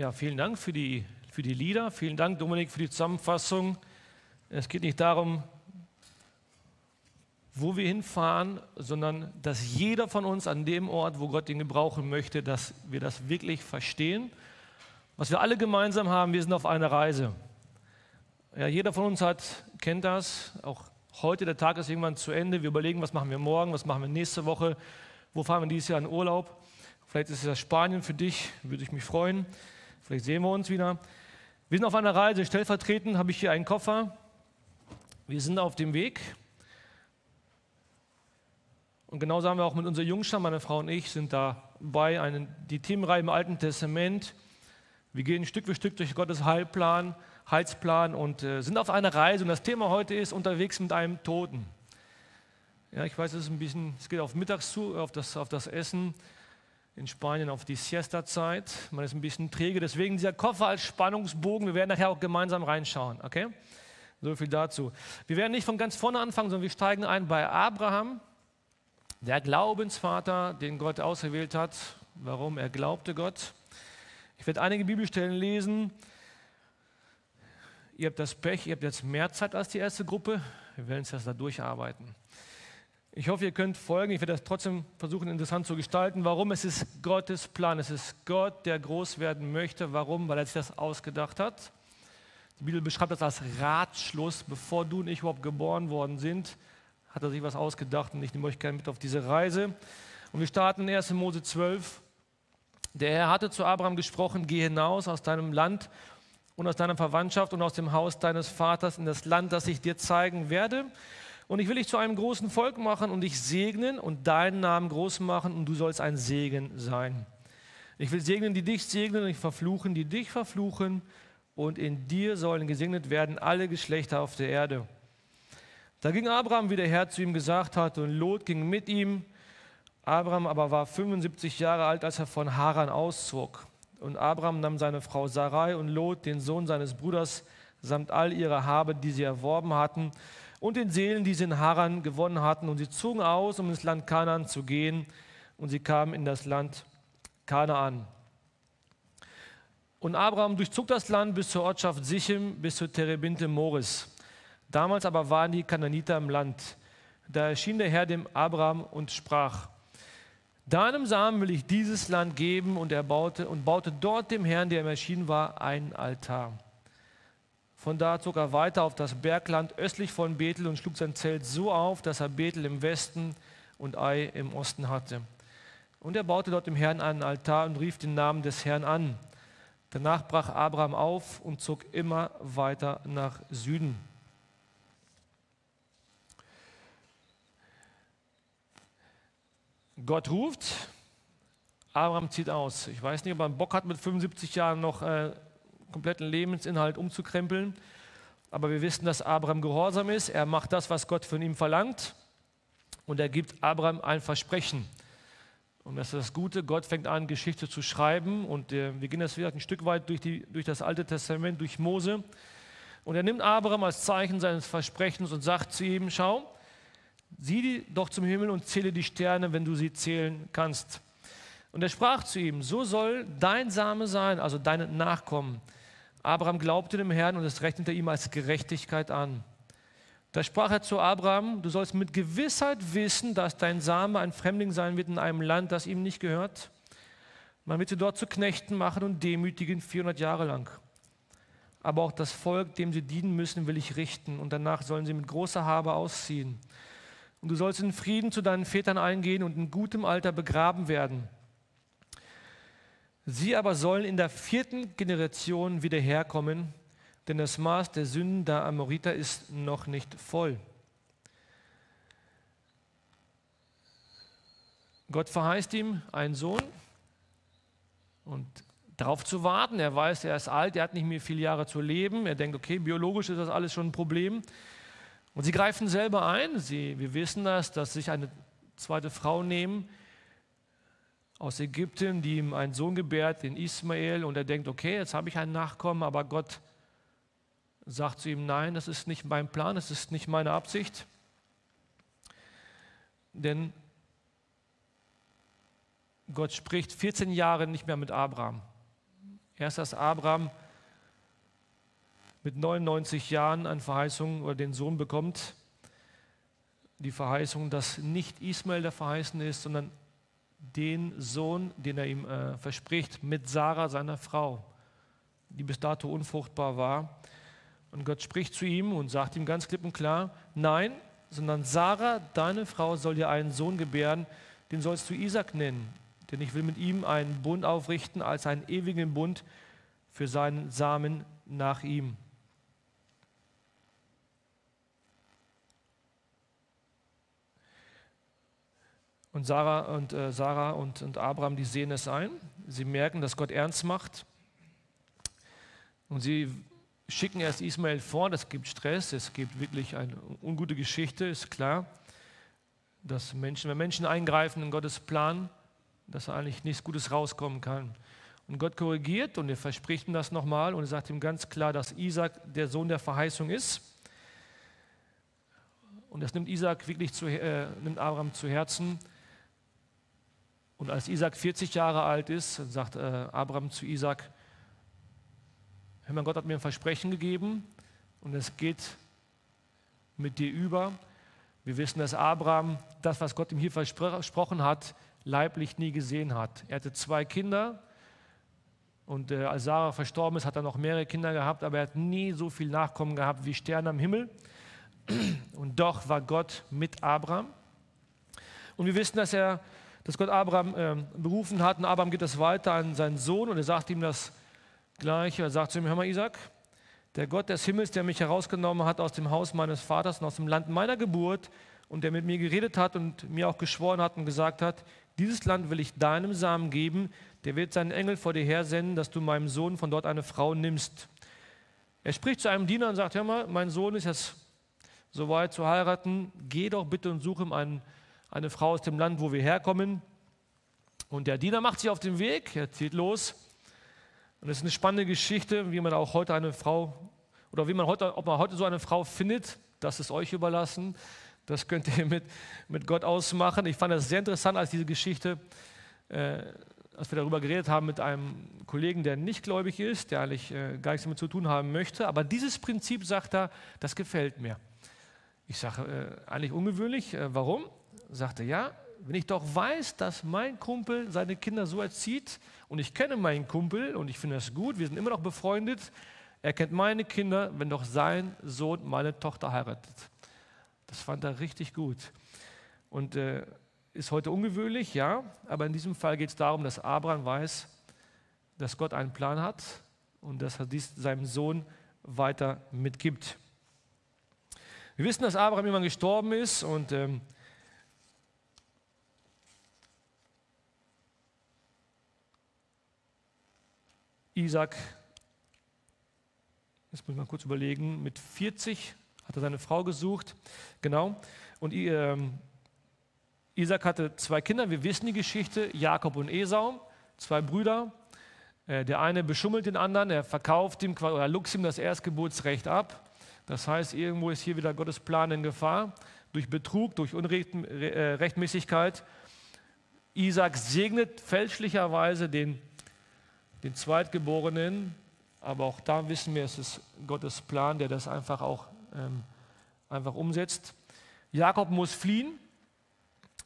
Ja, vielen Dank für die, für die Lieder. Vielen Dank, Dominik, für die Zusammenfassung. Es geht nicht darum, wo wir hinfahren, sondern dass jeder von uns an dem Ort, wo Gott ihn gebrauchen möchte, dass wir das wirklich verstehen. Was wir alle gemeinsam haben, wir sind auf einer Reise. Ja, jeder von uns hat, kennt das. Auch heute, der Tag ist irgendwann zu Ende. Wir überlegen, was machen wir morgen, was machen wir nächste Woche, wo fahren wir dieses Jahr in Urlaub. Vielleicht ist es Spanien für dich, würde ich mich freuen. Vielleicht sehen wir uns wieder. Wir sind auf einer Reise. Stellvertretend habe ich hier einen Koffer. Wir sind auf dem Weg. Und genauso haben wir auch mit unserer Jungschar, meine Frau und ich, sind dabei, eine, die Themenreihe im Alten Testament. Wir gehen Stück für Stück durch Gottes Heilplan Heilsplan und äh, sind auf einer Reise. Und das Thema heute ist unterwegs mit einem Toten. Ja, ich weiß, es ist ein bisschen, es geht auf mittags zu, auf das, auf das Essen in Spanien, auf die Siesta-Zeit. Man ist ein bisschen träge, deswegen dieser Koffer als Spannungsbogen. Wir werden nachher auch gemeinsam reinschauen, okay? So viel dazu. Wir werden nicht von ganz vorne anfangen, sondern wir steigen ein bei Abraham, der Glaubensvater, den Gott auserwählt hat. Warum? Er glaubte Gott. Ich werde einige Bibelstellen lesen Ihr habt das Pech, ihr habt jetzt mehr Zeit als die erste Gruppe. Wir werden uns das da durcharbeiten. Ich hoffe, ihr könnt folgen. Ich werde das trotzdem versuchen, interessant zu gestalten. Warum? Es ist Gottes Plan. Es ist Gott, der groß werden möchte. Warum? Weil er sich das ausgedacht hat. Die Bibel beschreibt das als Ratschluss. Bevor du und ich überhaupt geboren worden sind, hat er sich was ausgedacht und ich nehme euch gerne mit auf diese Reise. Und wir starten in 1. Mose 12. Der Herr hatte zu Abraham gesprochen: Geh hinaus aus deinem Land und aus deiner Verwandtschaft und aus dem Haus deines Vaters in das Land, das ich dir zeigen werde. Und ich will dich zu einem großen Volk machen und dich segnen und deinen Namen groß machen und du sollst ein Segen sein. Ich will segnen, die dich segnen und ich verfluchen, die dich verfluchen und in dir sollen gesegnet werden alle Geschlechter auf der Erde. Da ging Abraham, wie der Herr zu ihm gesagt hatte, und Lot ging mit ihm. Abraham aber war 75 Jahre alt, als er von Haran auszog. Und Abraham nahm seine Frau Sarai und Lot, den Sohn seines Bruders, samt all ihrer Habe, die sie erworben hatten, und den Seelen, die sie in Haran gewonnen hatten. Und sie zogen aus, um ins Land Kanaan zu gehen. Und sie kamen in das Land Kanaan. Und Abraham durchzog das Land bis zur Ortschaft Sichem, bis zur Terebinte Moris. Damals aber waren die Kananiter im Land. Da erschien der Herr dem Abraham und sprach, Deinem Samen will ich dieses Land geben und er baute und baute dort dem Herrn, der ihm erschienen war, einen Altar. Von da zog er weiter auf das Bergland östlich von Bethel und schlug sein Zelt so auf, dass er Bethel im Westen und Ai im Osten hatte. Und er baute dort dem Herrn einen Altar und rief den Namen des Herrn an. Danach brach Abraham auf und zog immer weiter nach Süden. Gott ruft, Abraham zieht aus. Ich weiß nicht, ob er Bock hat, mit 75 Jahren noch äh, kompletten Lebensinhalt umzukrempeln. Aber wir wissen, dass Abraham gehorsam ist. Er macht das, was Gott von ihm verlangt. Und er gibt Abraham ein Versprechen. Und das ist das Gute. Gott fängt an, Geschichte zu schreiben. Und äh, wir gehen das wieder ein Stück weit durch, die, durch das Alte Testament, durch Mose. Und er nimmt Abraham als Zeichen seines Versprechens und sagt zu ihm: Schau, sieh doch zum Himmel und zähle die Sterne, wenn du sie zählen kannst. Und er sprach zu ihm, so soll dein Same sein, also deine Nachkommen. Abraham glaubte dem Herrn und es rechnete ihm als Gerechtigkeit an. Da sprach er zu Abraham, du sollst mit Gewissheit wissen, dass dein Same ein Fremdling sein wird in einem Land, das ihm nicht gehört. Man wird sie dort zu Knechten machen und demütigen 400 Jahre lang. Aber auch das Volk, dem sie dienen müssen, will ich richten und danach sollen sie mit großer Habe ausziehen. Und du sollst in Frieden zu deinen Vätern eingehen und in gutem Alter begraben werden. Sie aber sollen in der vierten Generation wieder herkommen, denn das Maß der Sünden der Amoriter ist noch nicht voll. Gott verheißt ihm einen Sohn und darauf zu warten. Er weiß, er ist alt, er hat nicht mehr viele Jahre zu leben. Er denkt, okay, biologisch ist das alles schon ein Problem. Und sie greifen selber ein. Sie, wir wissen das, dass sich eine zweite Frau nehmen aus Ägypten, die ihm einen Sohn gebärt, den Ismael. Und er denkt, okay, jetzt habe ich einen Nachkommen, aber Gott sagt zu ihm, nein, das ist nicht mein Plan, das ist nicht meine Absicht. Denn Gott spricht 14 Jahre nicht mehr mit Abraham. Erst als Abraham mit 99 Jahren eine Verheißung oder den Sohn bekommt, die Verheißung, dass nicht Ismael der verheißen ist, sondern den Sohn, den er ihm äh, verspricht, mit Sarah, seiner Frau, die bis dato unfruchtbar war. Und Gott spricht zu ihm und sagt ihm ganz klipp und klar, nein, sondern Sarah, deine Frau, soll dir einen Sohn gebären, den sollst du Isaac nennen, denn ich will mit ihm einen Bund aufrichten als einen ewigen Bund für seinen Samen nach ihm. Und Sarah und, äh, Sarah und, und Abraham, die sehen es ein. Sie merken, dass Gott ernst macht. Und sie schicken erst Ismael vor. Das gibt Stress, es gibt wirklich eine ungute Geschichte, ist klar. Dass Menschen, wenn Menschen eingreifen in Gottes Plan, dass da eigentlich nichts Gutes rauskommen kann. Und Gott korrigiert und er verspricht ihm das nochmal und er sagt ihm ganz klar, dass Isaac der Sohn der Verheißung ist. Und das nimmt Isaac wirklich zu, äh, nimmt Abraham zu Herzen. Und als Isaac 40 Jahre alt ist, sagt äh, Abraham zu Isaac, hör mal, Gott hat mir ein Versprechen gegeben und es geht mit dir über. Wir wissen, dass Abraham das, was Gott ihm hier versprochen hat, leiblich nie gesehen hat. Er hatte zwei Kinder und äh, als Sarah verstorben ist, hat er noch mehrere Kinder gehabt, aber er hat nie so viel Nachkommen gehabt wie Sterne am Himmel. Und doch war Gott mit Abraham. Und wir wissen, dass er dass Gott Abraham äh, berufen hat. Und Abraham geht das weiter an seinen Sohn und er sagt ihm das Gleiche. Er sagt zu ihm: Hör mal, Isaac, der Gott des Himmels, der mich herausgenommen hat aus dem Haus meines Vaters und aus dem Land meiner Geburt und der mit mir geredet hat und mir auch geschworen hat und gesagt hat: Dieses Land will ich deinem Samen geben. Der wird seinen Engel vor dir hersenden, dass du meinem Sohn von dort eine Frau nimmst. Er spricht zu einem Diener und sagt: Hör mal, mein Sohn ist jetzt soweit zu heiraten. Geh doch bitte und suche ihm einen eine Frau aus dem Land, wo wir herkommen. Und der Diener macht sich auf den Weg, er zieht los. Und es ist eine spannende Geschichte, wie man auch heute eine Frau, oder wie man heute, ob man heute so eine Frau findet, das ist euch überlassen. Das könnt ihr mit, mit Gott ausmachen. Ich fand das sehr interessant, als diese Geschichte, äh, als wir darüber geredet haben mit einem Kollegen, der nicht gläubig ist, der eigentlich äh, gar nichts damit zu tun haben möchte. Aber dieses Prinzip, sagt er, das gefällt mir. Ich sage, äh, eigentlich ungewöhnlich. Äh, warum? Sagte, ja, wenn ich doch weiß, dass mein Kumpel seine Kinder so erzieht und ich kenne meinen Kumpel und ich finde das gut, wir sind immer noch befreundet, er kennt meine Kinder, wenn doch sein Sohn meine Tochter heiratet. Das fand er richtig gut. Und äh, ist heute ungewöhnlich, ja, aber in diesem Fall geht es darum, dass Abraham weiß, dass Gott einen Plan hat und dass er dies seinem Sohn weiter mitgibt. Wir wissen, dass Abraham irgendwann gestorben ist und ähm, Isaac, jetzt muss ich mal kurz überlegen, mit 40 hat er seine Frau gesucht, genau. Und ähm, Isaac hatte zwei Kinder, wir wissen die Geschichte, Jakob und Esau, zwei Brüder. Äh, der eine beschummelt den anderen, er verkauft ihm oder luchst ihm das Erstgeburtsrecht ab. Das heißt, irgendwo ist hier wieder Gottes Plan in Gefahr, durch Betrug, durch Unrechtmäßigkeit. Äh, Isaac segnet fälschlicherweise den den Zweitgeborenen, aber auch da wissen wir, es ist Gottes Plan, der das einfach auch ähm, einfach umsetzt. Jakob muss fliehen,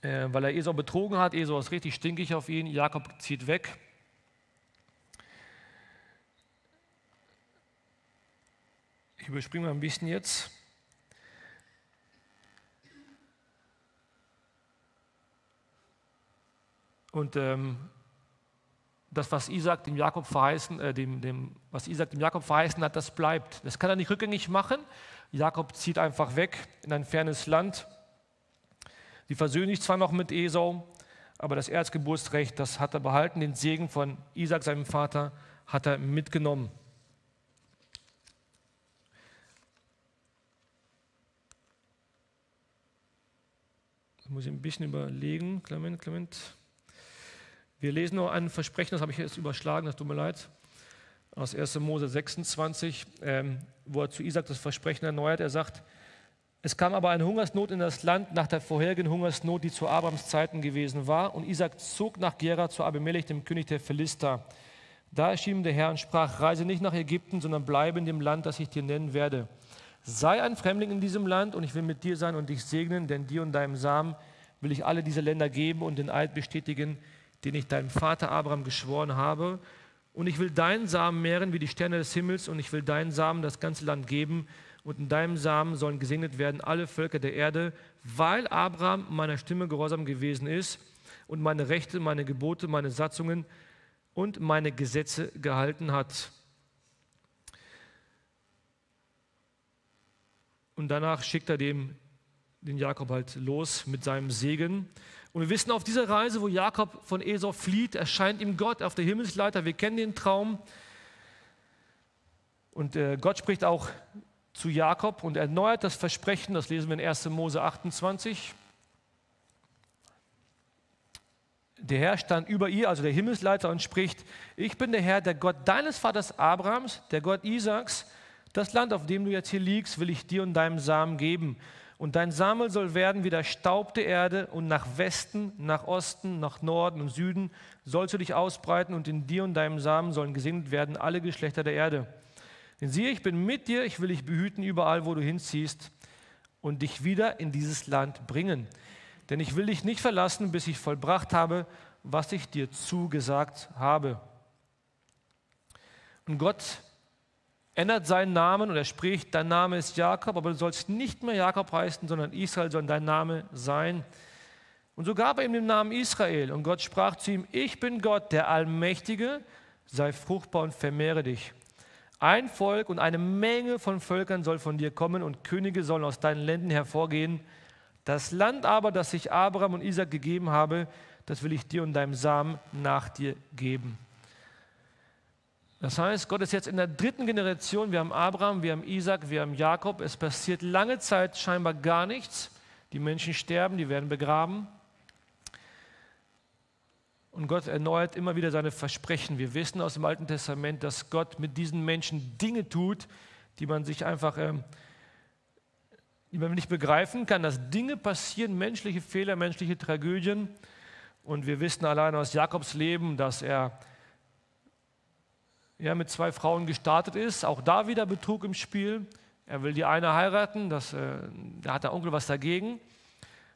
äh, weil er Esau betrogen hat. Esau ist richtig stinkig auf ihn. Jakob zieht weg. Ich überspringe mal ein bisschen jetzt. Und ähm, das, was Isaac dem Jakob verheißen, äh, dem, dem, was Isaac dem Jakob verheißen hat, das bleibt. Das kann er nicht rückgängig machen. Jakob zieht einfach weg in ein fernes Land. Sie versöhnen sich zwar noch mit Esau, aber das Erzgeburtsrecht, das hat er behalten. Den Segen von Isaac, seinem Vater, hat er mitgenommen. Muss ich ein bisschen überlegen. Clement, Clement. Wir lesen noch ein Versprechen, das habe ich jetzt überschlagen, das tut mir leid, aus 1. Mose 26, ähm, wo er zu Isaac das Versprechen erneuert. Er sagt, es kam aber eine Hungersnot in das Land nach der vorherigen Hungersnot, die zu Abrams Zeiten gewesen war. Und Isaac zog nach Gera zu Abimelech, dem König der Philister. Da erschien ihm der Herr und sprach, reise nicht nach Ägypten, sondern bleibe in dem Land, das ich dir nennen werde. Sei ein Fremdling in diesem Land und ich will mit dir sein und dich segnen, denn dir und deinem Samen will ich alle diese Länder geben und den Eid bestätigen, den ich deinem Vater Abraham geschworen habe. Und ich will deinen Samen mehren wie die Sterne des Himmels und ich will deinen Samen das ganze Land geben und in deinem Samen sollen gesegnet werden alle Völker der Erde, weil Abraham meiner Stimme gehorsam gewesen ist und meine Rechte, meine Gebote, meine Satzungen und meine Gesetze gehalten hat. Und danach schickt er dem, den Jakob halt los mit seinem Segen. Und wir wissen, auf dieser Reise, wo Jakob von Esau flieht, erscheint ihm Gott auf der Himmelsleiter. Wir kennen den Traum. Und äh, Gott spricht auch zu Jakob und erneuert das Versprechen, das lesen wir in 1. Mose 28. Der Herr stand über ihr, also der Himmelsleiter, und spricht, ich bin der Herr, der Gott deines Vaters Abrahams, der Gott Isaaks. Das Land, auf dem du jetzt hier liegst, will ich dir und deinem Samen geben. Und dein Samen soll werden wie der Staub der Erde und nach Westen, nach Osten, nach Norden und Süden sollst du dich ausbreiten und in dir und deinem Samen sollen gesegnet werden alle Geschlechter der Erde. Denn siehe, ich bin mit dir, ich will dich behüten überall, wo du hinziehst und dich wieder in dieses Land bringen denn ich will dich nicht verlassen, bis ich vollbracht habe, was ich dir zugesagt habe. Und Gott ändert seinen Namen und er spricht, dein Name ist Jakob, aber du sollst nicht mehr Jakob heißen, sondern Israel soll dein Name sein. Und so gab er ihm den Namen Israel und Gott sprach zu ihm, ich bin Gott, der Allmächtige, sei fruchtbar und vermehre dich. Ein Volk und eine Menge von Völkern soll von dir kommen und Könige sollen aus deinen Ländern hervorgehen. Das Land aber, das ich Abraham und Isaac gegeben habe, das will ich dir und deinem Samen nach dir geben. Das heißt, Gott ist jetzt in der dritten Generation. Wir haben Abraham, wir haben Isaac, wir haben Jakob. Es passiert lange Zeit scheinbar gar nichts. Die Menschen sterben, die werden begraben. Und Gott erneuert immer wieder seine Versprechen. Wir wissen aus dem Alten Testament, dass Gott mit diesen Menschen Dinge tut, die man sich einfach äh, die man nicht begreifen kann, dass Dinge passieren, menschliche Fehler, menschliche Tragödien. Und wir wissen allein aus Jakobs Leben, dass er ja, mit zwei Frauen gestartet ist. Auch da wieder Betrug im Spiel. Er will die eine heiraten, das, äh, da hat der Onkel was dagegen.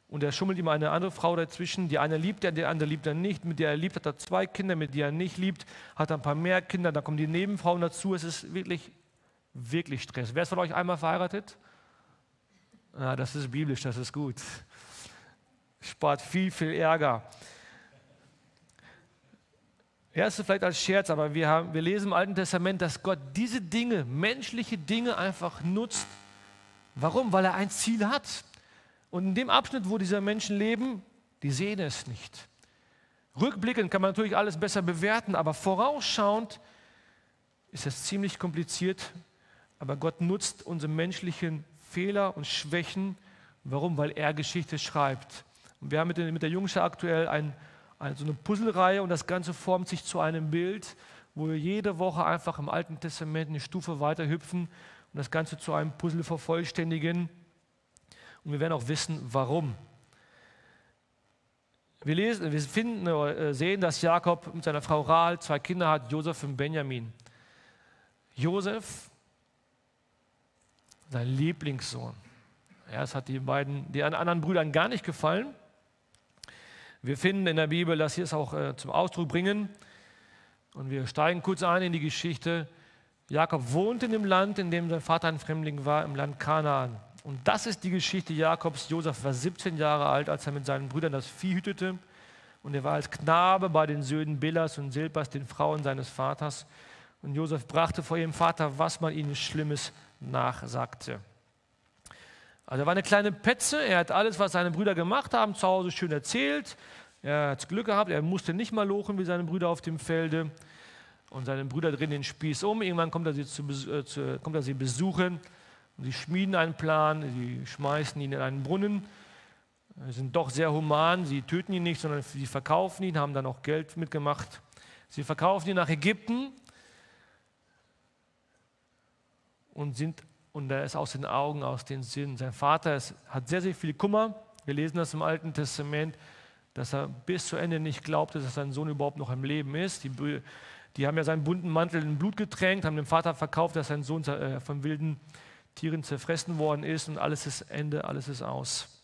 Und er schummelt ihm eine andere Frau dazwischen. Die eine liebt er, die andere liebt er nicht. Mit der er liebt, hat er zwei Kinder, mit der er nicht liebt, hat er ein paar mehr Kinder. Dann kommen die Nebenfrauen dazu. Es ist wirklich, wirklich Stress. Wer ist von euch einmal verheiratet? Ja, das ist biblisch, das ist gut. Spart viel, viel Ärger. Ja, ist vielleicht als Scherz, aber wir, haben, wir lesen im Alten Testament, dass Gott diese Dinge, menschliche Dinge einfach nutzt. Warum? Weil er ein Ziel hat. Und in dem Abschnitt, wo diese Menschen leben, die sehen es nicht. Rückblickend kann man natürlich alles besser bewerten, aber vorausschauend ist es ziemlich kompliziert. Aber Gott nutzt unsere menschlichen Fehler und Schwächen. Warum? Weil er Geschichte schreibt. Und wir haben mit, der Jungschar aktuell ein, so eine Puzzlereihe und das Ganze formt sich zu einem Bild, wo wir jede Woche einfach im Alten Testament eine Stufe weiter hüpfen und das Ganze zu einem Puzzle vervollständigen. Und wir werden auch wissen, warum. Wir, lesen, wir finden, äh, sehen, dass Jakob mit seiner Frau Rahel zwei Kinder hat, Josef und Benjamin. Josef sein Lieblingssohn. Ja, das hat die beiden, die anderen Brüdern gar nicht gefallen. Wir finden in der Bibel, dass sie es auch äh, zum Ausdruck bringen. Und wir steigen kurz ein in die Geschichte. Jakob wohnt in dem Land, in dem sein Vater ein Fremdling war, im Land Kanaan. Und das ist die Geschichte Jakobs. Josef war 17 Jahre alt, als er mit seinen Brüdern das Vieh hütete. Und er war als Knabe bei den Söhnen Billas und Silpas, den Frauen seines Vaters. Und Josef brachte vor ihrem Vater, was man ihnen Schlimmes nachsagte. Also er war eine kleine Petze, er hat alles, was seine Brüder gemacht haben, zu Hause schön erzählt. Er hat Glück gehabt, er musste nicht mal lochen wie seine Brüder auf dem Felde. Und seine Brüder drehen den Spieß um. Irgendwann kommt er sie, zu, äh, zu, kommt er sie besuchen. Und sie schmieden einen Plan, sie schmeißen ihn in einen Brunnen. Sie sind doch sehr human, sie töten ihn nicht, sondern sie verkaufen ihn, haben dann auch Geld mitgemacht. Sie verkaufen ihn nach Ägypten und sind und er ist aus den Augen, aus den Sinnen. Sein Vater ist, hat sehr, sehr viel Kummer. Wir lesen das im Alten Testament, dass er bis zu Ende nicht glaubte, dass sein Sohn überhaupt noch im Leben ist. Die, die haben ja seinen bunten Mantel in Blut getränkt, haben dem Vater verkauft, dass sein Sohn äh, von wilden Tieren zerfressen worden ist und alles ist Ende, alles ist aus.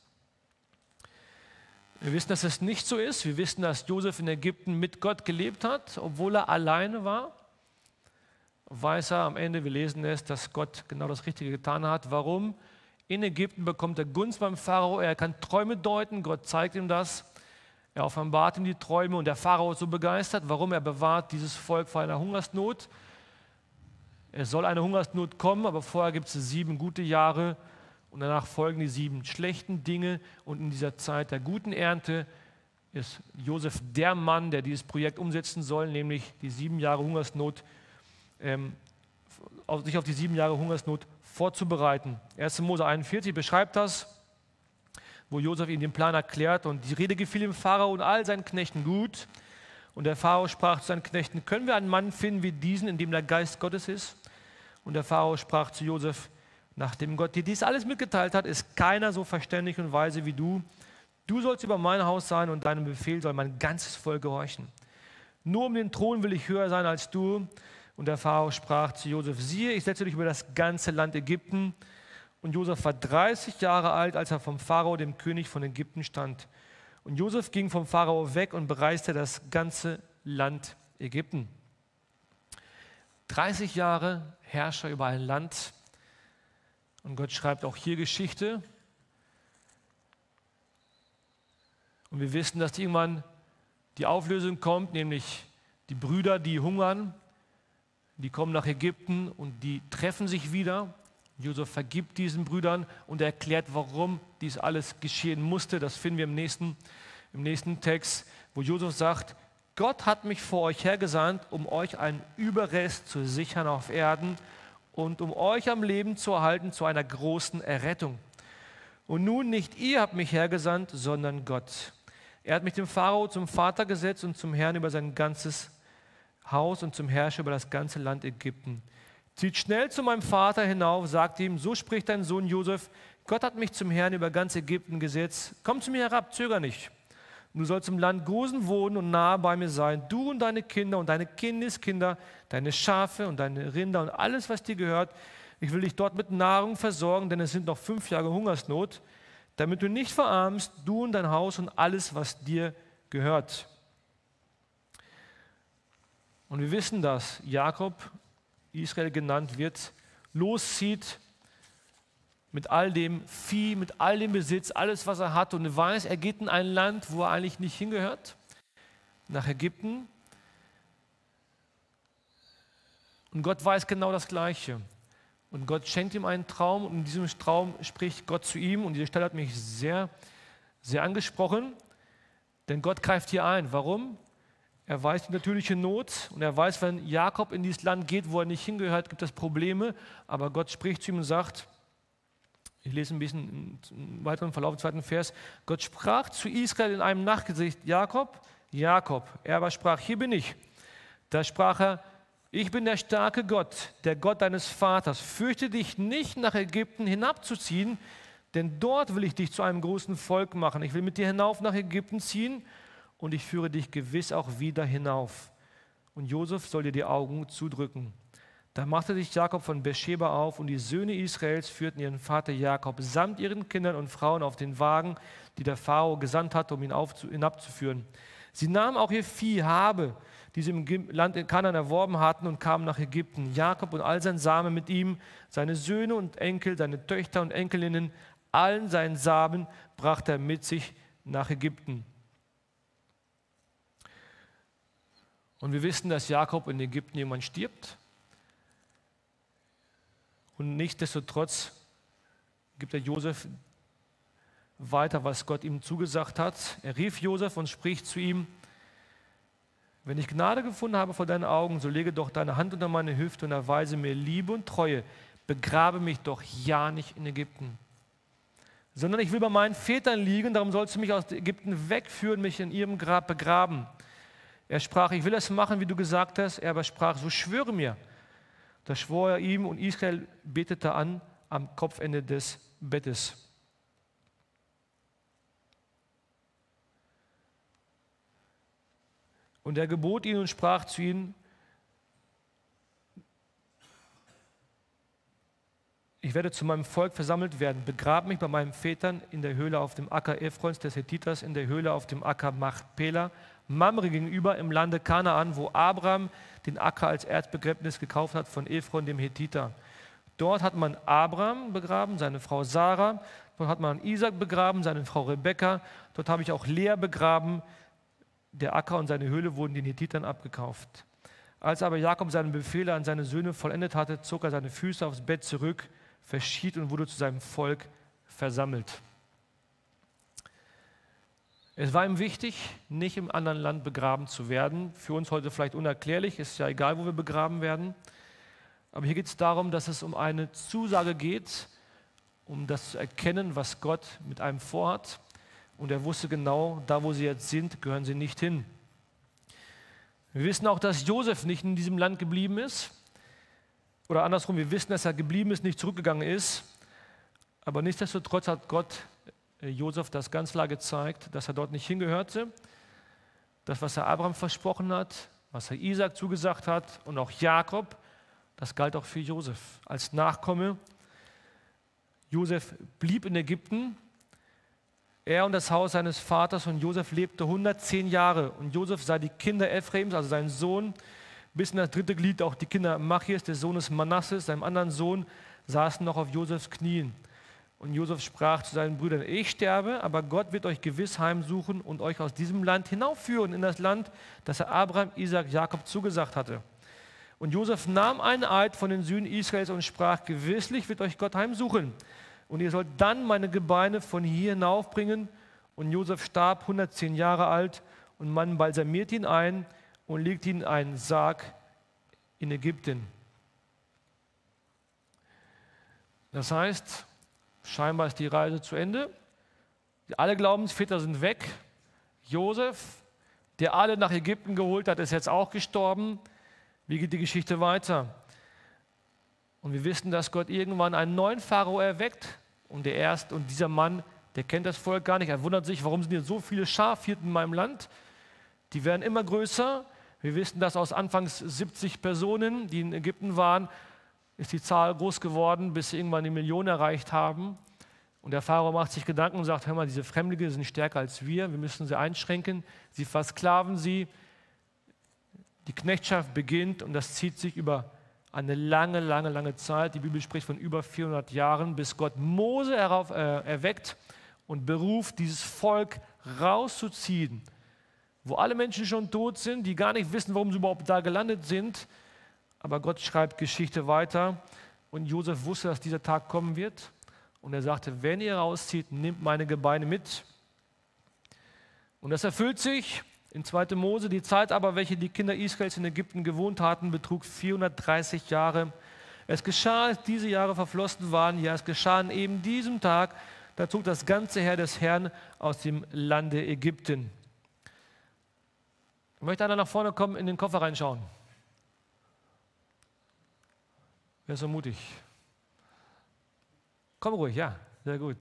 Wir wissen, dass es nicht so ist. Wir wissen, dass Josef in Ägypten mit Gott gelebt hat, obwohl er alleine war. Weiß er am Ende, wir lesen es, dass Gott genau das Richtige getan hat. Warum? In Ägypten bekommt er Gunst beim Pharao. Er kann Träume deuten. Gott zeigt ihm das. Er offenbart ihm die Träume und der Pharao ist so begeistert. Warum? Er bewahrt dieses Volk vor einer Hungersnot. Es soll eine Hungersnot kommen, aber vorher gibt es sieben gute Jahre und danach folgen die sieben schlechten Dinge. Und in dieser Zeit der guten Ernte ist Josef der Mann, der dieses Projekt umsetzen soll, nämlich die sieben Jahre Hungersnot, ähm, auf, sich auf die sieben Jahre Hungersnot vorzubereiten. 1. Mose 41 beschreibt das wo Josef ihm den Plan erklärt. Und die Rede gefiel dem Pharao und all seinen Knechten gut. Und der Pharao sprach zu seinen Knechten: Können wir einen Mann finden wie diesen, in dem der Geist Gottes ist? Und der Pharao sprach zu Josef: Nachdem Gott dir dies alles mitgeteilt hat, ist keiner so verständig und weise wie du. Du sollst über mein Haus sein und deinem Befehl soll mein ganzes Volk gehorchen. Nur um den Thron will ich höher sein als du. Und der Pharao sprach zu Josef: Siehe, ich setze dich über das ganze Land Ägypten. Und Josef war 30 Jahre alt, als er vom Pharao, dem König von Ägypten, stand. Und Josef ging vom Pharao weg und bereiste das ganze Land Ägypten. 30 Jahre Herrscher über ein Land. Und Gott schreibt auch hier Geschichte. Und wir wissen, dass irgendwann die Auflösung kommt, nämlich die Brüder, die hungern, die kommen nach Ägypten und die treffen sich wieder Josef vergibt diesen Brüdern und erklärt, warum dies alles geschehen musste. Das finden wir im nächsten, im nächsten Text, wo Josef sagt, Gott hat mich vor euch hergesandt, um euch einen Überrest zu sichern auf Erden und um euch am Leben zu erhalten zu einer großen Errettung. Und nun nicht ihr habt mich hergesandt, sondern Gott. Er hat mich dem Pharao zum Vater gesetzt und zum Herrn über sein ganzes Haus und zum Herrscher über das ganze Land Ägypten. Zieht schnell zu meinem Vater hinauf, sagt ihm, so spricht dein Sohn Josef, Gott hat mich zum Herrn über ganz Ägypten gesetzt, komm zu mir herab, zöger nicht. Du sollst im Land Gosen wohnen und nahe bei mir sein, du und deine Kinder und deine Kindeskinder, deine Schafe und deine Rinder und alles, was dir gehört. Ich will dich dort mit Nahrung versorgen, denn es sind noch fünf Jahre Hungersnot, damit du nicht verarmst, du und dein Haus und alles, was dir gehört. Und wir wissen, dass Jakob Israel genannt wird, loszieht mit all dem Vieh, mit all dem Besitz, alles, was er hat und weiß, er geht in ein Land, wo er eigentlich nicht hingehört, nach Ägypten. Und Gott weiß genau das Gleiche. Und Gott schenkt ihm einen Traum und in diesem Traum spricht Gott zu ihm. Und diese Stelle hat mich sehr, sehr angesprochen, denn Gott greift hier ein. Warum? Er weiß die natürliche Not und er weiß, wenn Jakob in dieses Land geht, wo er nicht hingehört, gibt es Probleme. Aber Gott spricht zu ihm und sagt, ich lese ein bisschen im weiteren Verlauf im zweiten Vers, Gott sprach zu Israel in einem Nachtgesicht, Jakob, Jakob. Er aber sprach, hier bin ich. Da sprach er, ich bin der starke Gott, der Gott deines Vaters. Fürchte dich nicht, nach Ägypten hinabzuziehen, denn dort will ich dich zu einem großen Volk machen. Ich will mit dir hinauf nach Ägypten ziehen und ich führe dich gewiss auch wieder hinauf. Und Josef soll dir die Augen zudrücken. Da machte sich Jakob von Beersheba auf und die Söhne Israels führten ihren Vater Jakob samt ihren Kindern und Frauen auf den Wagen, die der Pharao gesandt hatte, um ihn hinabzuführen. Sie nahmen auch ihr Vieh, Habe, die sie im Land in Kanaan erworben hatten und kamen nach Ägypten. Jakob und all sein Samen mit ihm, seine Söhne und Enkel, seine Töchter und Enkelinnen, allen seinen Samen brachte er mit sich nach Ägypten. Und wir wissen, dass Jakob in Ägypten jemand stirbt. Und nichtsdestotrotz gibt er Josef weiter, was Gott ihm zugesagt hat. Er rief Josef und spricht zu ihm, wenn ich Gnade gefunden habe vor deinen Augen, so lege doch deine Hand unter meine Hüfte und erweise mir Liebe und Treue. Begrabe mich doch ja nicht in Ägypten, sondern ich will bei meinen Vätern liegen, darum sollst du mich aus Ägypten wegführen, mich in ihrem Grab begraben. Er sprach, ich will es machen, wie du gesagt hast. Er aber sprach, so schwöre mir. Da schwor er ihm und Israel betete an am Kopfende des Bettes. Und er gebot ihnen und sprach zu ihnen, ich werde zu meinem Volk versammelt werden, begrab mich bei meinen Vätern in der Höhle auf dem Acker Ephrons des Hethiters, in der Höhle auf dem Acker Machpela, Mamre gegenüber im Lande Kanaan, wo Abraham den Acker als Erzbegräbnis gekauft hat von Ephron dem Hethiter. Dort hat man Abraham begraben, seine Frau Sarah, dort hat man Isaac begraben, seine Frau Rebekka, dort habe ich auch Lea begraben. Der Acker und seine Höhle wurden den Hethitern abgekauft. Als aber Jakob seine Befehle an seine Söhne vollendet hatte, zog er seine Füße aufs Bett zurück verschied und wurde zu seinem Volk versammelt. Es war ihm wichtig, nicht im anderen Land begraben zu werden. Für uns heute vielleicht unerklärlich, ist ja egal, wo wir begraben werden. Aber hier geht es darum, dass es um eine Zusage geht, um das zu erkennen, was Gott mit einem vorhat. Und er wusste genau, da wo sie jetzt sind, gehören sie nicht hin. Wir wissen auch, dass Josef nicht in diesem Land geblieben ist. Oder andersrum, wir wissen, dass er geblieben ist, nicht zurückgegangen ist. Aber nichtsdestotrotz hat Gott Josef das ganz klar gezeigt, dass er dort nicht hingehörte. Das, was er Abraham versprochen hat, was er Isaac zugesagt hat und auch Jakob, das galt auch für Josef als Nachkomme. Josef blieb in Ägypten. Er und das Haus seines Vaters und Josef lebte 110 Jahre. Und Josef sah die Kinder Ephraims, also seinen Sohn, bis in das dritte Glied auch die Kinder Machias, des Sohnes Manasses, seinem anderen Sohn, saßen noch auf Josefs Knien. Und Josef sprach zu seinen Brüdern, ich sterbe, aber Gott wird euch gewiss heimsuchen und euch aus diesem Land hinaufführen in das Land, das er Abraham, Isaac, Jakob zugesagt hatte. Und Josef nahm einen Eid von den Sühnen Israels und sprach, gewisslich wird euch Gott heimsuchen. Und ihr sollt dann meine Gebeine von hier hinaufbringen. Und Josef starb 110 Jahre alt und man balsamiert ihn ein und legt ihn in einen Sarg in Ägypten. Das heißt, scheinbar ist die Reise zu Ende. Alle Glaubensväter sind weg. Josef, der alle nach Ägypten geholt hat, ist jetzt auch gestorben. Wie geht die Geschichte weiter? Und wir wissen, dass Gott irgendwann einen neuen Pharao erweckt. Und der erste und dieser Mann, der kennt das Volk gar nicht. Er wundert sich, warum sind hier so viele Schafhirten in meinem Land? Die werden immer größer. Wir wissen, dass aus anfangs 70 Personen, die in Ägypten waren, ist die Zahl groß geworden, bis sie irgendwann die Million erreicht haben. Und der Pharao macht sich Gedanken und sagt, hör mal, diese Fremdlinge sind stärker als wir, wir müssen sie einschränken, sie versklaven sie. Die Knechtschaft beginnt und das zieht sich über eine lange, lange, lange Zeit. Die Bibel spricht von über 400 Jahren, bis Gott Mose herauf, äh, erweckt und beruft, dieses Volk rauszuziehen wo alle Menschen schon tot sind, die gar nicht wissen, warum sie überhaupt da gelandet sind. Aber Gott schreibt Geschichte weiter und Josef wusste, dass dieser Tag kommen wird. Und er sagte, wenn ihr rauszieht, nehmt meine Gebeine mit. Und das erfüllt sich in 2. Mose. Die Zeit aber, welche die Kinder Israels in Ägypten gewohnt hatten, betrug 430 Jahre. Es geschah, als diese Jahre verflossen waren, ja, es geschah an eben diesem Tag, da zog das ganze Heer des Herrn aus dem Lande Ägypten. Möchte einer nach vorne kommen, in den Koffer reinschauen? Wer ist so mutig? Komm ruhig, ja, sehr gut.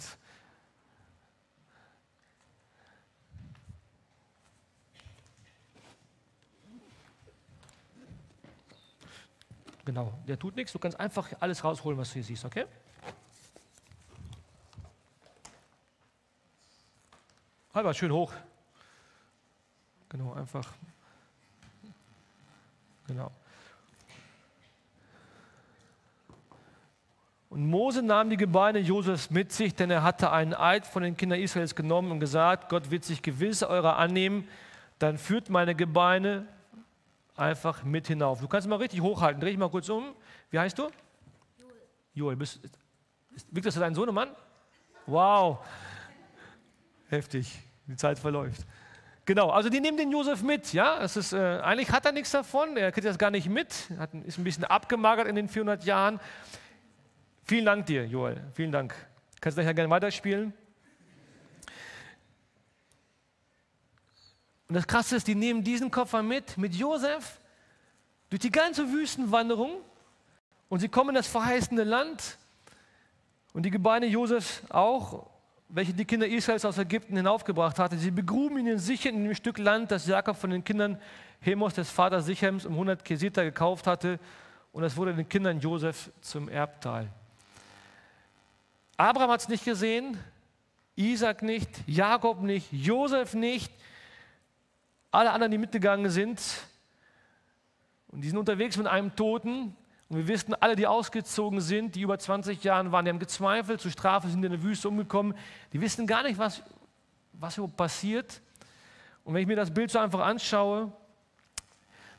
Genau, der tut nichts. Du kannst einfach alles rausholen, was du hier siehst, okay? Halber, schön hoch. Genau, einfach Genau. Und Mose nahm die Gebeine Josefs mit sich, denn er hatte einen Eid von den Kindern Israels genommen und gesagt, Gott wird sich gewiss eurer annehmen, dann führt meine Gebeine einfach mit hinauf. Du kannst mal richtig hochhalten, dreh dich mal kurz um. Wie heißt du? Joel. Joel, bist, ist, das dein Sohnemann? Wow, heftig, die Zeit verläuft. Genau, also die nehmen den Josef mit. Ja, es ist, äh, eigentlich hat er nichts davon, er kriegt das gar nicht mit, hat, ist ein bisschen abgemagert in den 400 Jahren. Vielen Dank dir, Joel, vielen Dank. Kannst du nachher gerne weiterspielen? Und das Krasse ist, die nehmen diesen Koffer mit, mit Josef, durch die ganze Wüstenwanderung und sie kommen in das verheißene Land und die Gebeine Josefs auch welche die Kinder Israels aus Ägypten hinaufgebracht hatte. Sie begruben ihn sicher in dem Stück Land, das Jakob von den Kindern Hemos des Vaters Sichems um 100 Kesita gekauft hatte. Und es wurde den Kindern Josef zum Erbteil. Abraham hat es nicht gesehen, Isaac nicht, Jakob nicht, Josef nicht, alle anderen, die mitgegangen sind. Und die sind unterwegs mit einem Toten. Und wir wissen, alle, die ausgezogen sind, die über 20 Jahre waren, die haben gezweifelt, zur Strafe sind in der Wüste umgekommen. Die wissen gar nicht, was, was überhaupt passiert. Und wenn ich mir das Bild so einfach anschaue,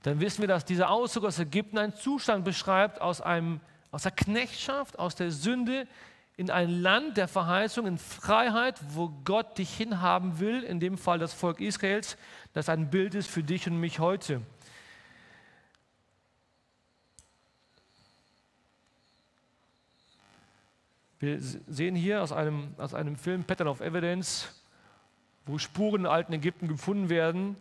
dann wissen wir, dass dieser Auszug aus Ägypten einen Zustand beschreibt aus, einem, aus der Knechtschaft, aus der Sünde in ein Land der Verheißung, in Freiheit, wo Gott dich hinhaben will, in dem Fall das Volk Israels, das ein Bild ist für dich und mich heute. Wir sehen hier aus einem, aus einem Film Pattern of Evidence, wo Spuren in alten Ägypten gefunden werden,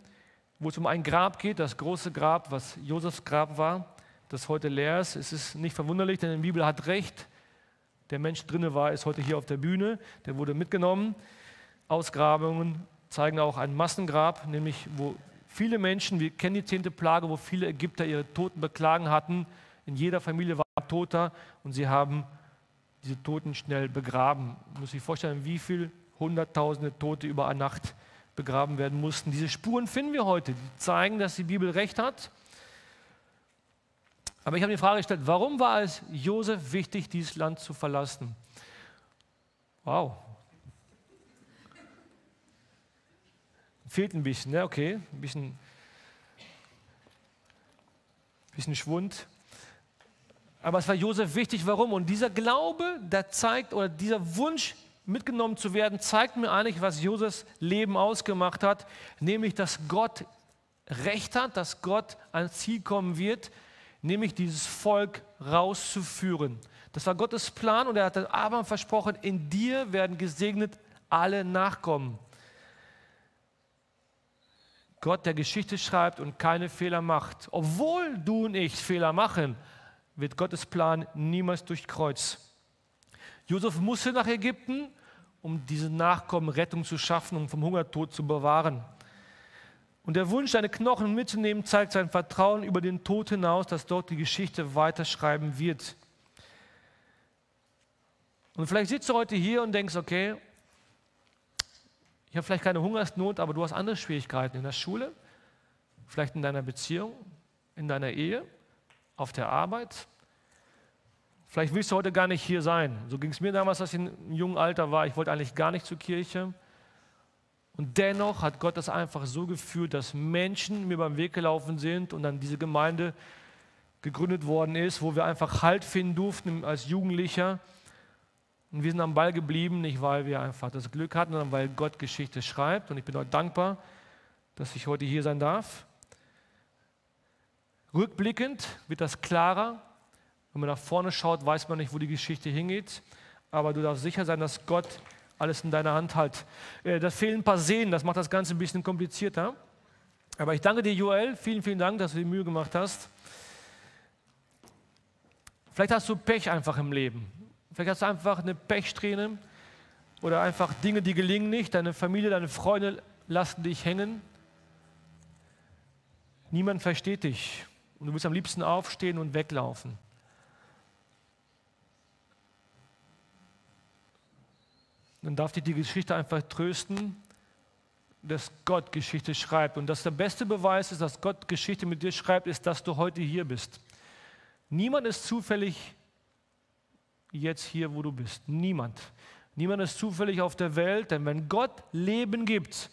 wo es um ein Grab geht, das große Grab, was Josefs Grab war, das heute leer ist. Es ist nicht verwunderlich, denn die Bibel hat recht. Der Mensch drinne war, ist heute hier auf der Bühne. Der wurde mitgenommen. Ausgrabungen zeigen auch ein Massengrab, nämlich wo viele Menschen, wir kennen die zehnte Plage, wo viele Ägypter ihre Toten beklagen hatten. In jeder Familie war ein Toter und sie haben diese Toten schnell begraben. Man muss sich vorstellen, wie viele Hunderttausende Tote über eine Nacht begraben werden mussten. Diese Spuren finden wir heute, die zeigen, dass die Bibel recht hat. Aber ich habe die Frage gestellt, warum war es Josef wichtig, dieses Land zu verlassen? Wow. Fehlt ein bisschen, ne? okay, ein bisschen, bisschen Schwund. Aber es war Josef wichtig, warum? Und dieser Glaube, der zeigt, oder dieser Wunsch, mitgenommen zu werden, zeigt mir eigentlich, was Josefs Leben ausgemacht hat, nämlich, dass Gott Recht hat, dass Gott ans Ziel kommen wird, nämlich dieses Volk rauszuführen. Das war Gottes Plan und er hat Abraham versprochen, in dir werden gesegnet alle Nachkommen. Gott, der Geschichte schreibt und keine Fehler macht. Obwohl du und ich Fehler machen, wird Gottes Plan niemals durchkreuzt. Josef musste nach Ägypten, um diesen Nachkommen Rettung zu schaffen, um vom Hungertod zu bewahren. Und der Wunsch, seine Knochen mitzunehmen, zeigt sein Vertrauen über den Tod hinaus, dass dort die Geschichte weiterschreiben wird. Und vielleicht sitzt du heute hier und denkst, okay, ich habe vielleicht keine Hungersnot, aber du hast andere Schwierigkeiten in der Schule, vielleicht in deiner Beziehung, in deiner Ehe auf der Arbeit. Vielleicht willst du heute gar nicht hier sein. So ging es mir damals, als ich in jungen Alter war. Ich wollte eigentlich gar nicht zur Kirche. Und dennoch hat Gott das einfach so geführt, dass Menschen mir beim Weg gelaufen sind und dann diese Gemeinde gegründet worden ist, wo wir einfach Halt finden durften als Jugendlicher. Und wir sind am Ball geblieben, nicht weil wir einfach das Glück hatten, sondern weil Gott Geschichte schreibt. Und ich bin heute dankbar, dass ich heute hier sein darf. Rückblickend wird das klarer. Wenn man nach vorne schaut, weiß man nicht, wo die Geschichte hingeht. Aber du darfst sicher sein, dass Gott alles in deiner Hand hat. Äh, da fehlen ein paar Sehnen, das macht das Ganze ein bisschen komplizierter. Aber ich danke dir, Joel. Vielen, vielen Dank, dass du die Mühe gemacht hast. Vielleicht hast du Pech einfach im Leben. Vielleicht hast du einfach eine Pechsträhne oder einfach Dinge, die gelingen nicht. Deine Familie, deine Freunde lassen dich hängen. Niemand versteht dich. Und du willst am liebsten aufstehen und weglaufen. Dann darf dich die Geschichte einfach trösten, dass Gott Geschichte schreibt. Und dass der beste Beweis ist, dass Gott Geschichte mit dir schreibt, ist, dass du heute hier bist. Niemand ist zufällig jetzt hier, wo du bist. Niemand. Niemand ist zufällig auf der Welt, denn wenn Gott Leben gibt,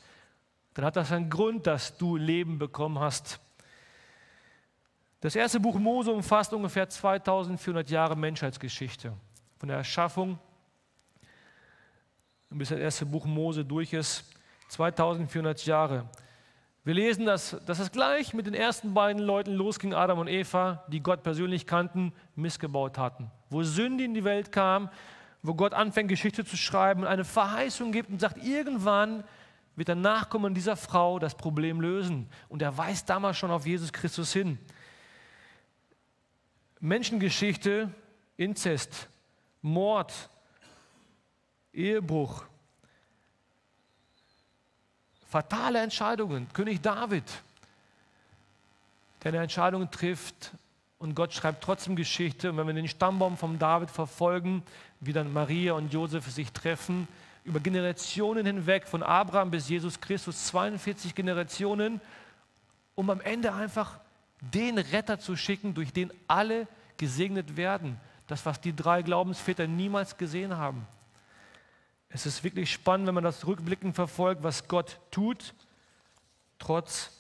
dann hat das einen Grund, dass du Leben bekommen hast. Das erste Buch Mose umfasst ungefähr 2400 Jahre Menschheitsgeschichte. Von der Erschaffung bis das erste Buch Mose durch ist, 2400 Jahre. Wir lesen, dass, dass es gleich mit den ersten beiden Leuten losging, Adam und Eva, die Gott persönlich kannten, missgebaut hatten. Wo Sünde in die Welt kam, wo Gott anfängt, Geschichte zu schreiben und eine Verheißung gibt und sagt, irgendwann wird der Nachkommen dieser Frau das Problem lösen. Und er weist damals schon auf Jesus Christus hin. Menschengeschichte, Inzest, Mord, Ehebruch, fatale Entscheidungen. König David, der eine Entscheidung trifft und Gott schreibt trotzdem Geschichte. Und wenn wir den Stammbaum von David verfolgen, wie dann Maria und Josef sich treffen, über Generationen hinweg, von Abraham bis Jesus Christus, 42 Generationen, um am Ende einfach den Retter zu schicken, durch den alle gesegnet werden. Das, was die drei Glaubensväter niemals gesehen haben. Es ist wirklich spannend, wenn man das rückblickend verfolgt, was Gott tut, trotz,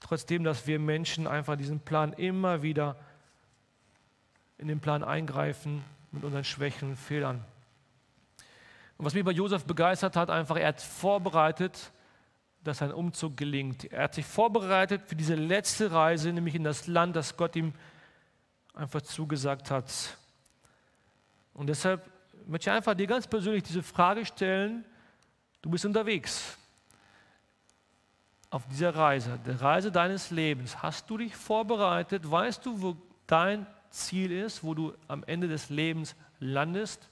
trotzdem, dass wir Menschen einfach diesen Plan immer wieder in den Plan eingreifen mit unseren Schwächen und Fehlern. Und was mich bei Josef begeistert hat, einfach, er hat vorbereitet, dass sein Umzug gelingt. Er hat sich vorbereitet für diese letzte Reise, nämlich in das Land, das Gott ihm einfach zugesagt hat. Und deshalb möchte ich einfach dir ganz persönlich diese Frage stellen, du bist unterwegs auf dieser Reise, der Reise deines Lebens. Hast du dich vorbereitet? Weißt du, wo dein Ziel ist, wo du am Ende des Lebens landest?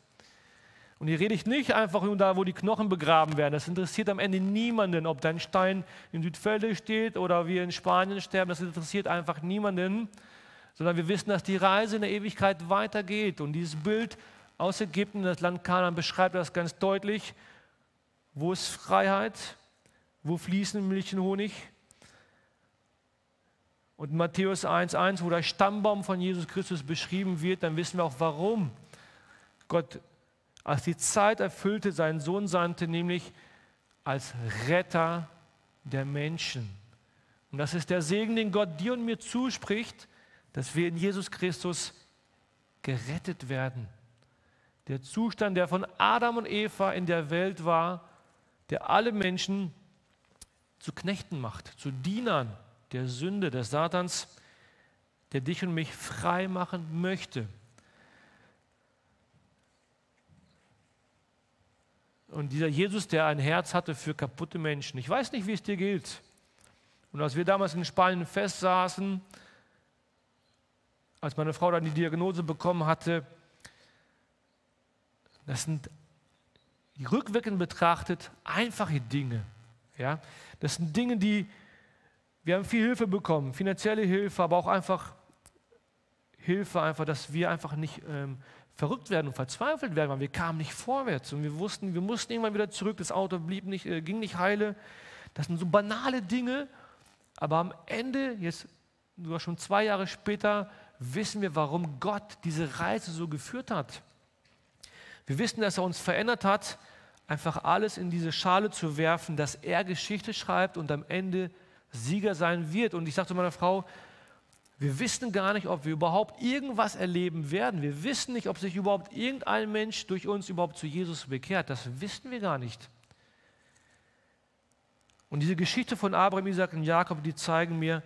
Und hier rede ich nicht einfach nur da, wo die Knochen begraben werden. Das interessiert am Ende niemanden, ob dein Stein in Südfelde steht oder wir in Spanien sterben. Das interessiert einfach niemanden, sondern wir wissen, dass die Reise in der Ewigkeit weitergeht. Und dieses Bild aus Ägypten, das Land Kanaan, beschreibt das ganz deutlich. Wo ist Freiheit? Wo fließen Milch und Honig? Und Matthäus 1,1, wo der Stammbaum von Jesus Christus beschrieben wird, dann wissen wir auch, warum Gott, als die Zeit erfüllte, seinen Sohn sandte, nämlich als Retter der Menschen. Und das ist der Segen, den Gott dir und mir zuspricht, dass wir in Jesus Christus gerettet werden. Der Zustand, der von Adam und Eva in der Welt war, der alle Menschen zu Knechten macht, zu Dienern der Sünde, des Satans, der dich und mich frei machen möchte. Und dieser Jesus, der ein Herz hatte für kaputte Menschen. Ich weiß nicht, wie es dir gilt. Und als wir damals in Spanien festsaßen, als meine Frau dann die Diagnose bekommen hatte, das sind rückwirkend betrachtet einfache Dinge. Ja? Das sind Dinge, die, wir haben viel Hilfe bekommen, finanzielle Hilfe, aber auch einfach Hilfe, einfach, dass wir einfach nicht ähm, verrückt werden und verzweifelt werden, weil wir kamen nicht vorwärts und wir wussten, wir mussten irgendwann wieder zurück, das Auto blieb nicht, äh, ging nicht heile. Das sind so banale Dinge, aber am Ende, jetzt sogar schon zwei Jahre später, wissen wir, warum Gott diese Reise so geführt hat. Wir wissen, dass er uns verändert hat, einfach alles in diese Schale zu werfen, dass er Geschichte schreibt und am Ende Sieger sein wird. Und ich sagte meiner Frau, wir wissen gar nicht, ob wir überhaupt irgendwas erleben werden. Wir wissen nicht, ob sich überhaupt irgendein Mensch durch uns überhaupt zu Jesus bekehrt. Das wissen wir gar nicht. Und diese Geschichte von Abraham, Isaac und Jakob, die zeigen mir,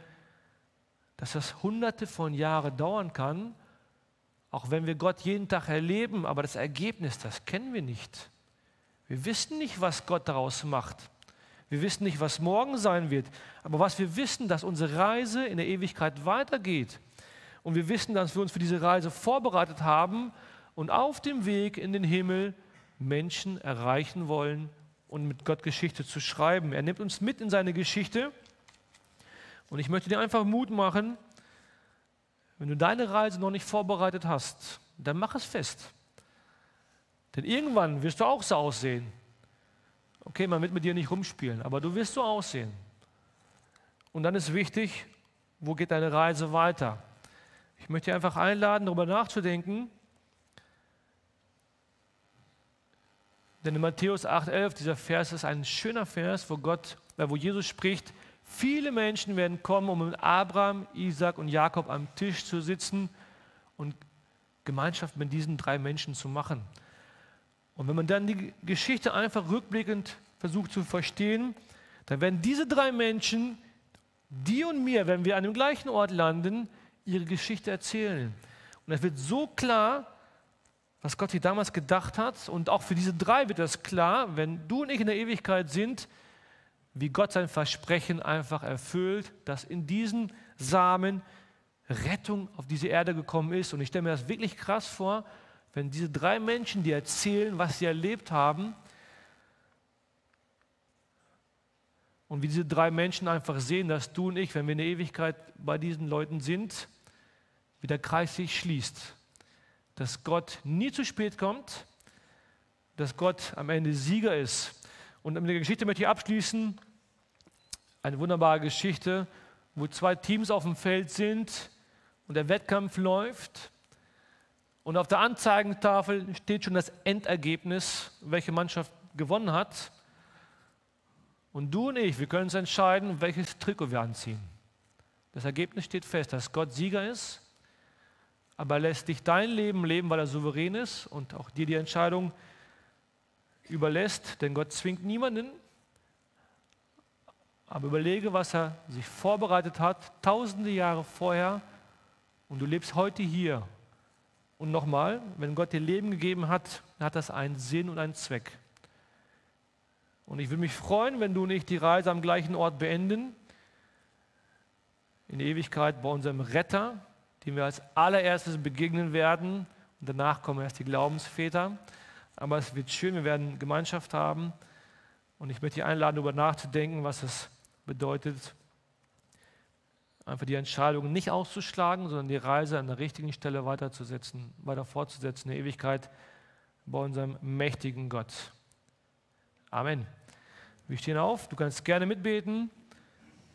dass das hunderte von Jahren dauern kann, auch wenn wir Gott jeden Tag erleben, aber das Ergebnis, das kennen wir nicht. Wir wissen nicht, was Gott daraus macht. Wir wissen nicht, was morgen sein wird. Aber was wir wissen, dass unsere Reise in der Ewigkeit weitergeht. Und wir wissen, dass wir uns für diese Reise vorbereitet haben und auf dem Weg in den Himmel Menschen erreichen wollen und mit Gott Geschichte zu schreiben. Er nimmt uns mit in seine Geschichte. Und ich möchte dir einfach Mut machen, wenn du deine Reise noch nicht vorbereitet hast, dann mach es fest. Denn irgendwann wirst du auch so aussehen. Okay, man wird mit dir nicht rumspielen, aber du wirst so aussehen. Und dann ist wichtig, wo geht deine Reise weiter? Ich möchte einfach einladen, darüber nachzudenken. Denn in Matthäus 8,11, dieser Vers ist ein schöner Vers, wo Gott, äh, wo Jesus spricht, Viele Menschen werden kommen, um mit Abraham, Isaac und Jakob am Tisch zu sitzen und Gemeinschaft mit diesen drei Menschen zu machen. Und wenn man dann die Geschichte einfach rückblickend versucht zu verstehen, dann werden diese drei Menschen, die und mir, wenn wir an dem gleichen Ort landen, ihre Geschichte erzählen. Und es wird so klar, was Gott sich damals gedacht hat. Und auch für diese drei wird das klar, wenn du und ich in der Ewigkeit sind, wie Gott sein Versprechen einfach erfüllt, dass in diesen Samen Rettung auf diese Erde gekommen ist. Und ich stelle mir das wirklich krass vor, wenn diese drei Menschen, die erzählen, was sie erlebt haben, Und wie diese drei Menschen einfach sehen, dass du und ich, wenn wir in der Ewigkeit bei diesen Leuten sind, wie der Kreis sich schließt. Dass Gott nie zu spät kommt, dass Gott am Ende Sieger ist. Und mit der Geschichte möchte ich abschließen. Eine wunderbare Geschichte, wo zwei Teams auf dem Feld sind und der Wettkampf läuft. Und auf der Anzeigentafel steht schon das Endergebnis, welche Mannschaft gewonnen hat. Und du und ich, wir können uns entscheiden, welches Trikot wir anziehen. Das Ergebnis steht fest, dass Gott Sieger ist, aber er lässt dich dein Leben leben, weil er souverän ist und auch dir die Entscheidung überlässt, denn Gott zwingt niemanden. Aber überlege, was er sich vorbereitet hat, tausende Jahre vorher, und du lebst heute hier. Und nochmal, wenn Gott dir Leben gegeben hat, hat das einen Sinn und einen Zweck. Und ich würde mich freuen, wenn du nicht die Reise am gleichen Ort beenden, in Ewigkeit bei unserem Retter, dem wir als allererstes begegnen werden. Und danach kommen erst die Glaubensväter. Aber es wird schön, wir werden Gemeinschaft haben. Und ich möchte dich einladen, darüber nachzudenken, was es bedeutet, einfach die Entscheidung nicht auszuschlagen, sondern die Reise an der richtigen Stelle weiterzusetzen, weiter fortzusetzen, in der Ewigkeit bei unserem mächtigen Gott. Amen. Wir stehen auf, du kannst gerne mitbeten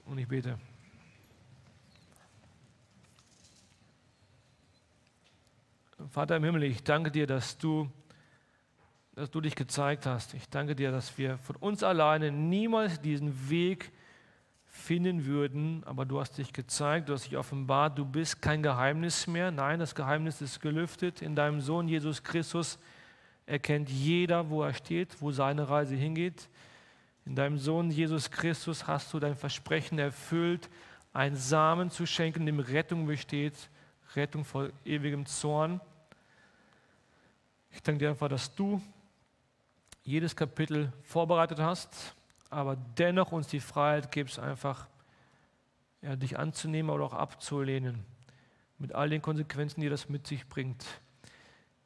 und ich bete. Vater im Himmel, ich danke dir, dass du, dass du dich gezeigt hast. Ich danke dir, dass wir von uns alleine niemals diesen Weg finden würden, aber du hast dich gezeigt, du hast dich offenbart, du bist kein Geheimnis mehr. Nein, das Geheimnis ist gelüftet. In deinem Sohn Jesus Christus erkennt jeder, wo er steht, wo seine Reise hingeht. In deinem Sohn Jesus Christus hast du dein Versprechen erfüllt, einen Samen zu schenken, dem Rettung besteht, Rettung vor ewigem Zorn. Ich danke dir einfach, dass du jedes Kapitel vorbereitet hast, aber dennoch uns die Freiheit gibst, einfach ja, dich anzunehmen oder auch abzulehnen, mit all den Konsequenzen, die das mit sich bringt.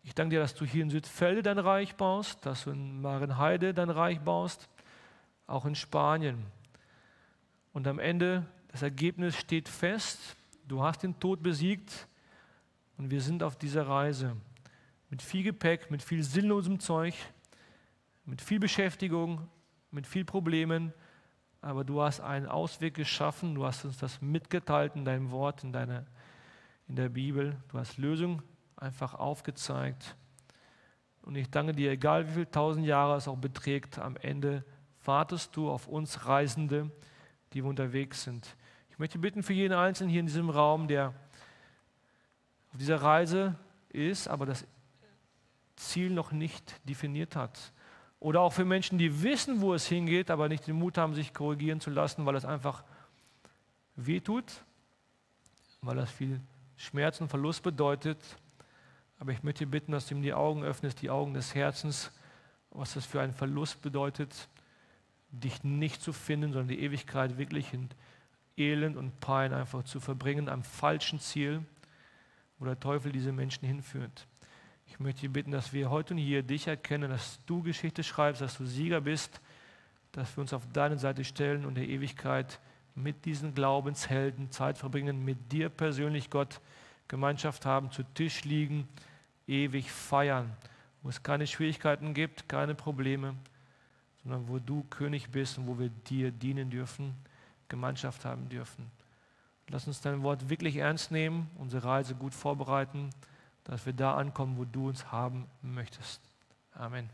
Ich danke dir, dass du hier in Südfelde dein Reich baust, dass du in Marienheide dein Reich baust, auch in Spanien. Und am Ende, das Ergebnis steht fest, du hast den Tod besiegt und wir sind auf dieser Reise mit viel Gepäck, mit viel sinnlosem Zeug, mit viel Beschäftigung, mit viel Problemen, aber du hast einen Ausweg geschaffen, du hast uns das mitgeteilt in deinem Wort, in, deiner, in der Bibel, du hast Lösung einfach aufgezeigt. Und ich danke dir, egal wie viele tausend Jahre es auch beträgt, am Ende wartest du auf uns Reisende, die wir unterwegs sind. Ich möchte bitten für jeden Einzelnen hier in diesem Raum, der auf dieser Reise ist, aber das Ziel noch nicht definiert hat. Oder auch für Menschen, die wissen, wo es hingeht, aber nicht den Mut haben, sich korrigieren zu lassen, weil es einfach wehtut, weil das viel Schmerz und Verlust bedeutet. Aber ich möchte bitten, dass du ihm die Augen öffnest, die Augen des Herzens, was das für einen Verlust bedeutet, dich nicht zu finden, sondern die Ewigkeit wirklich in Elend und Pein einfach zu verbringen, am falschen Ziel, wo der Teufel diese Menschen hinführt. Ich möchte dich bitten, dass wir heute und hier dich erkennen, dass du Geschichte schreibst, dass du Sieger bist, dass wir uns auf deine Seite stellen und der Ewigkeit mit diesen Glaubenshelden Zeit verbringen, mit dir persönlich, Gott, Gemeinschaft haben, zu Tisch liegen, ewig feiern, wo es keine Schwierigkeiten gibt, keine Probleme, sondern wo du König bist und wo wir dir dienen dürfen, Gemeinschaft haben dürfen. Lass uns dein Wort wirklich ernst nehmen, unsere Reise gut vorbereiten, dass wir da ankommen, wo du uns haben möchtest. Amen.